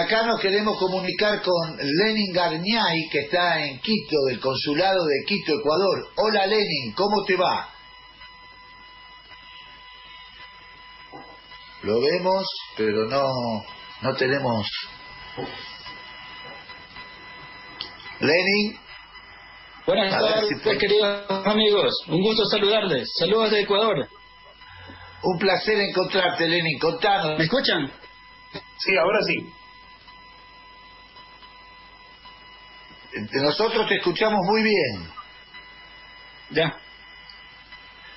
acá nos queremos comunicar con Lenin Garniay, que está en Quito, del consulado de Quito, Ecuador. Hola Lenin, ¿cómo te va? Lo vemos, pero no, no tenemos... Lenin. Buenas tardes, queridos amigos. Un gusto saludarles. Saludos de Ecuador. Un placer encontrarte, Lenin. Contanos. ¿Me escuchan? Sí, ahora sí. Nosotros te escuchamos muy bien. Ya.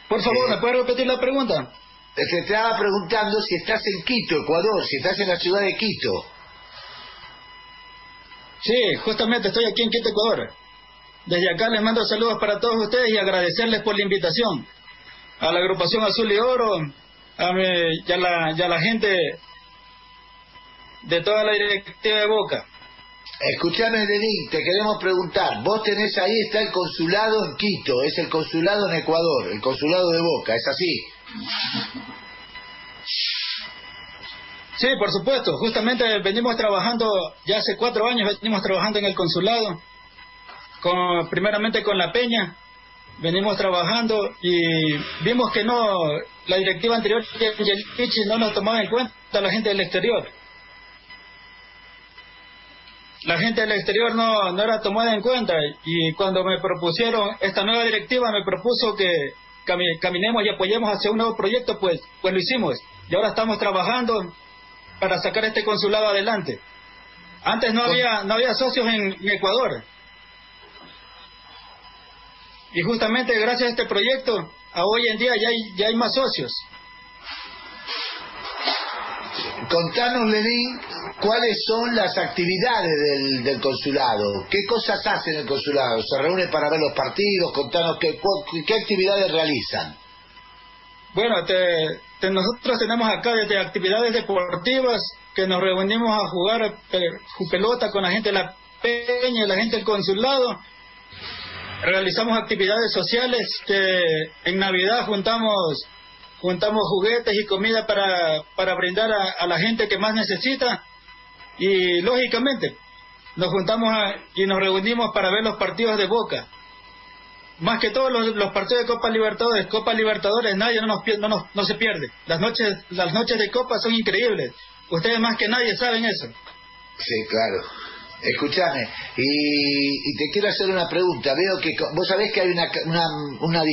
Por favor, ¿me puedes repetir la pregunta? Es que te estaba preguntando si estás en Quito, Ecuador, si estás en la ciudad de Quito. Sí, justamente estoy aquí en Quito, Ecuador. Desde acá les mando saludos para todos ustedes y agradecerles por la invitación a la agrupación Azul y Oro, a y, a la, y a la gente de toda la directiva de Boca. Escuchame, Lenín, te queremos preguntar. Vos tenés ahí, está el consulado en Quito, es el consulado en Ecuador, el consulado de Boca, ¿es así? Sí, por supuesto. Justamente venimos trabajando, ya hace cuatro años venimos trabajando en el consulado, con, primeramente con la Peña. Venimos trabajando y vimos que no, la directiva anterior no nos tomaba en cuenta a la gente del exterior la gente del exterior no, no era tomada en cuenta y cuando me propusieron esta nueva directiva me propuso que caminemos y apoyemos hacia un nuevo proyecto, pues, pues lo hicimos. Y ahora estamos trabajando para sacar este consulado adelante. Antes no había, no había socios en, Ecuador. Y justamente gracias a este proyecto, a hoy en día ya hay, ya hay más socios. Contanos, Lenín, cuáles son las actividades del, consulado. ¿Qué cosas hacen el consulado? ¿Se reúne para ver los partidos? Contanos qué, qué actividades realizan. Bueno, nosotros tenemos acá desde actividades deportivas que nos reunimos a jugar pelota con la gente de la peña la gente del consulado. Realizamos actividades sociales que en Navidad juntamos juntamos juguetes y comida para, para brindar a, la gente que más necesita y lógicamente nos juntamos y nos reunimos para ver los partidos de Boca. Más que todos los, partidos de Copa Libertadores, Copa Libertadores nadie no, nos, no, no se pierde. Las noches, las noches de Copa son increíbles. Ustedes más que nadie saben eso. Sí, claro. Escúchame, y, te quiero hacer una pregunta. Veo que vos sabés que hay una, una, una,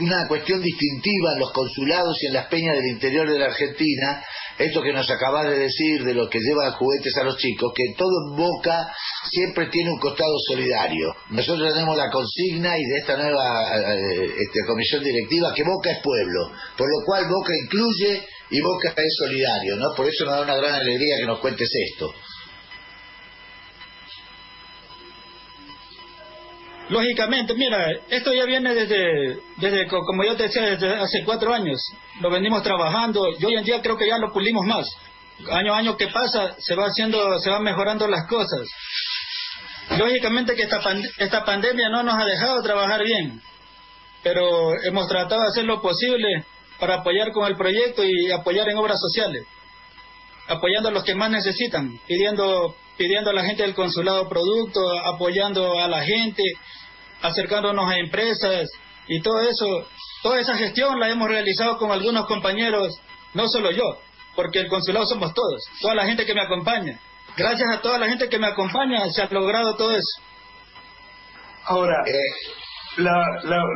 una, cuestión distintiva en los consulados y en las peñas del interior de la Argentina, esto que nos acabas de decir de los que llevan juguetes a los chicos, que todo en Boca siempre tiene un costado solidario. Nosotros tenemos la consigna y de esta nueva eh, este, comisión directiva que Boca es pueblo, por lo cual Boca incluye y Boca es solidario, ¿no? Por eso nos da una gran alegría que nos cuentes esto. Lógicamente, mira, esto ya viene desde, desde, como yo te decía, desde hace cuatro años. Lo venimos trabajando y hoy en día creo que ya lo pulimos más. Año a año que pasa, se va haciendo, se van mejorando las cosas. Lógicamente que esta, esta pandemia no nos ha dejado trabajar bien, pero hemos tratado de hacer lo posible para apoyar con el proyecto y apoyar en obras sociales, apoyando a los que más necesitan, pidiendo pidiendo a la gente del consulado productos, apoyando a la gente, acercándonos a empresas y todo eso, toda esa gestión la hemos realizado con algunos compañeros, no solo yo, porque el consulado somos todos, toda la gente que me acompaña. Gracias a toda la gente que me acompaña se ha logrado todo eso. Ahora, eh,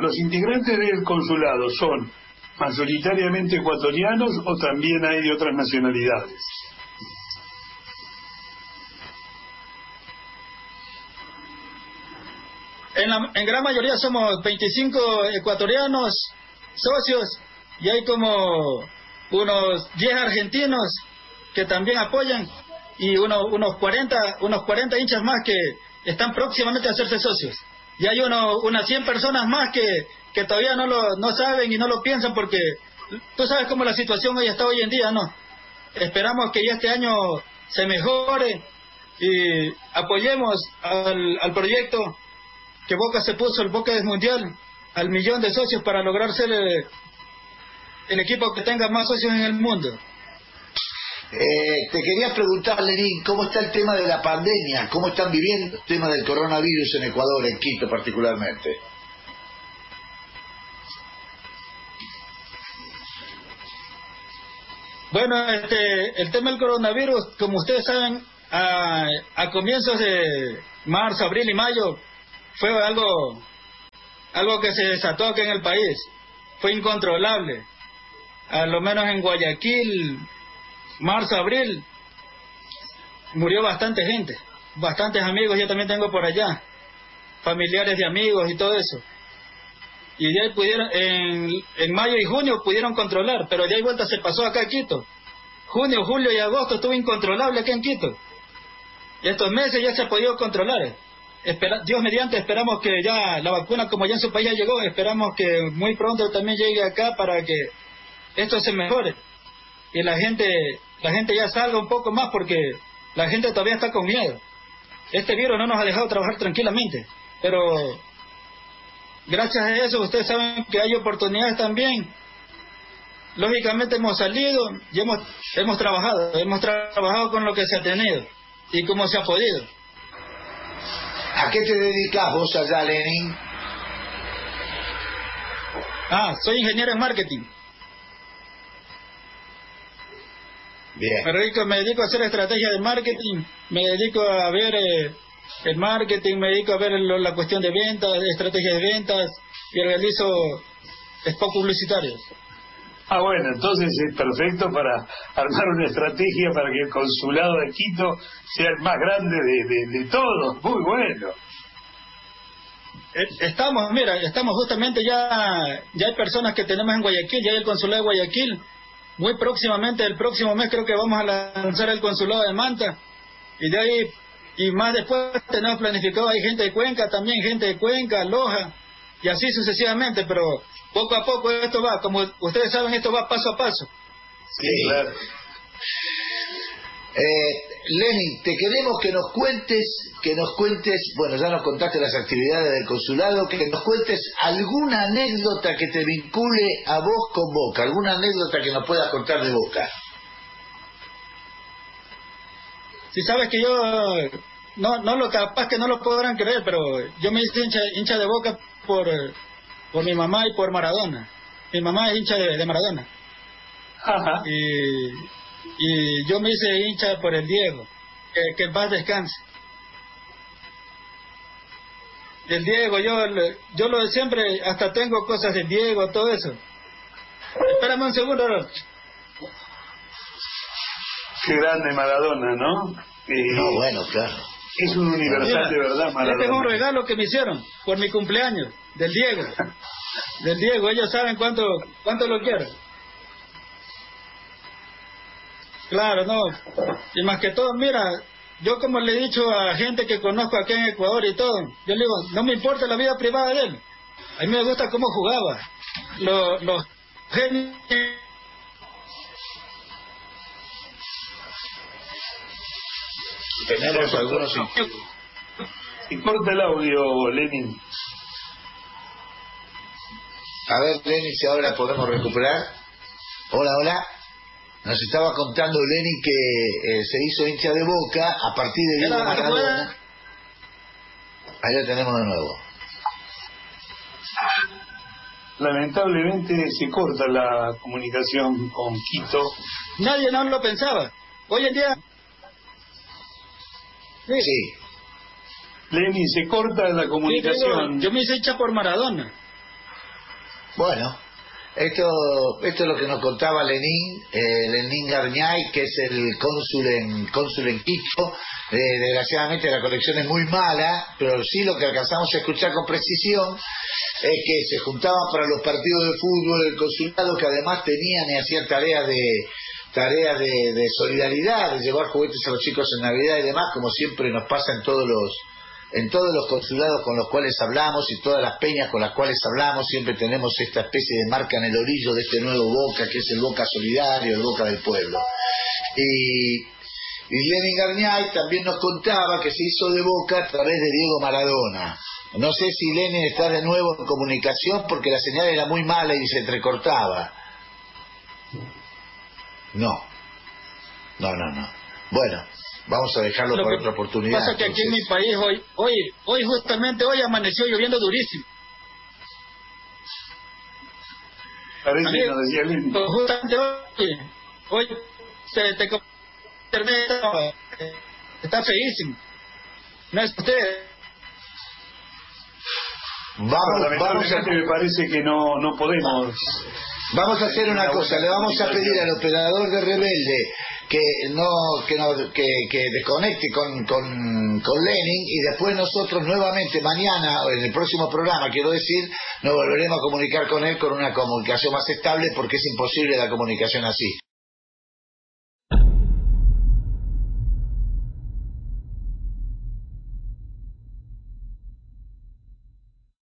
los integrantes del consulado son mayoritariamente ecuatorianos o también hay de otras nacionalidades. En, gran mayoría somos 25 ecuatorianos socios y hay como unos 10 argentinos que también apoyan y uno, unos 40 unos 40 hinchas más que están próximamente a hacerse socios. Y hay uno, unas 100 personas más que, que todavía no lo no saben y no lo piensan porque tú sabes cómo la situación hoy está hoy en día, ¿no? Esperamos que ya este año se mejore y apoyemos al proyecto que Boca se puso el Boca del Mundial al millón de socios para lograr ser el, equipo que tenga más socios en el mundo. Eh, te quería preguntar, Lenín, ¿cómo está el tema de la pandemia? ¿Cómo están viviendo el tema del coronavirus en Ecuador, en Quito particularmente? Bueno, este, el tema del coronavirus, como ustedes saben, a, a comienzos de marzo, abril y mayo fue algo, algo que se desató aquí en el país. Fue incontrolable. A lo menos en Guayaquil, marzo, abril, murió bastante gente, bastantes amigos, yo también tengo por allá, familiares de amigos y todo eso. Y ahí pudieron, en, en mayo y junio pudieron controlar, pero de ahí vuelta se pasó acá a Quito. Junio, julio y agosto estuvo incontrolable aquí en Quito. Y estos meses ya se ha podido controlar. Dios mediante, esperamos que ya la vacuna, como ya en su país ya llegó, esperamos que muy pronto también llegue acá para que esto se mejore. Y la gente la gente ya salga un poco más porque la gente todavía está con miedo. Este virus no nos ha dejado trabajar tranquilamente, pero gracias a eso ustedes saben que hay oportunidades también. Lógicamente hemos salido y hemos, hemos trabajado, hemos trabajado con lo que se ha tenido y como se ha podido. ¿A qué te dedicas vos allá, Lenin? Ah, soy ingeniero en marketing. Dedico, me dedico a hacer estrategias de marketing, me dedico a ver eh, el marketing, me dedico a ver la cuestión de ventas, de estrategias de ventas y realizo spots publicitarios. Ah, bueno, entonces es perfecto para armar una estrategia para que el consulado de Quito sea el más grande de, de, todos. Muy bueno. Eh, estamos, mira, estamos justamente ya, ya hay personas que tenemos en Guayaquil, ya hay el consulado de Guayaquil, muy próximamente, el próximo mes creo que vamos a lanzar el consulado de Manta. Y de ahí, y más después tenemos planificado, hay gente de Cuenca también, gente de Cuenca, Loja, y así sucesivamente, pero poco a poco esto va, como ustedes saben, esto va paso a paso. Sí, claro. Eh, Lenny, te queremos que nos cuentes, que nos cuentes, bueno, ya nos contaste las actividades del consulado, que nos cuentes alguna anécdota que te vincule a vos con Boca, alguna anécdota que nos puedas contar de Boca. Si sabes que yo, no, no lo capaz que no lo podrán creer, pero yo me hice hincha, de Boca por, por mi mamá y por Maradona. Mi mamá es hincha de, Maradona. Ajá. Y y yo me hice hincha por el Diego, que, que en paz descanse. Del Diego, yo, yo lo siempre, hasta tengo cosas del Diego, todo eso. Espérame un segundo, Qué grande Maradona, ¿no? no, bueno, claro. Es un universal de verdad, Maradona. Este es un regalo que me hicieron por mi cumpleaños, del Diego. del Diego, ellos saben cuánto, cuánto lo quiero. Claro, no. Y más que todo, mira, yo como le he dicho a gente que conozco aquí en Ecuador y todo, yo le digo, no me importa la vida privada de él. A mí me gusta cómo jugaba. Los, los genios... Tenemos algunos... Importa el audio, Lenin. A ver, Lenin, si ahora podemos recuperar. Hola, hola. Nos estaba contando Lenny que eh, se hizo hincha de boca a partir de Diego Maradona. Allá tenemos de nuevo. Lamentablemente se corta la comunicación con Quito. Nadie no lo pensaba. Hoy en día. Sí. sí. Lenny, se corta la comunicación. yo me hice hincha por Maradona. Bueno. Esto, esto es lo que nos contaba Lenín, eh, Lenín Garñay, que es el cónsul en, cónsul en Quito. Eh, desgraciadamente la conexión es muy mala, pero sí lo que alcanzamos a escuchar con precisión es que se juntaban para los partidos de fútbol el consulado, que además tenían y hacían tareas de tareas de, de solidaridad, de llevar juguetes a los chicos en Navidad y demás, como siempre nos pasa en todos los en todos los consulados con los cuales hablamos y todas las peñas con las cuales hablamos, siempre tenemos esta especie de marca en el orillo de este nuevo Boca, que es el Boca Solidario, el Boca del Pueblo. Y, y Lenin Garniay también nos contaba que se hizo de Boca a través de Diego Maradona. No sé si Lenin está de nuevo en comunicación porque la señal era muy mala y se entrecortaba. No. No, no, no. Bueno, vamos a dejarlo Lo para otra oportunidad. Pasa que aquí en mi país hoy, hoy, hoy justamente hoy amaneció lloviendo durísimo. Parece que Amigo, nos decía. Pues justamente hoy, hoy se te internet está, está feísimo. No es usted. Vamos, vamos, a, Lamentablemente me parece que no, no podemos. Vamos a hacer una cosa. Le vamos a pedir al operador de Rebelde que no que no, que, que desconecte con, con, con Lenin y después nosotros nuevamente mañana, en el próximo programa, quiero decir, nos volveremos a comunicar con él con una comunicación más estable porque es imposible la comunicación así.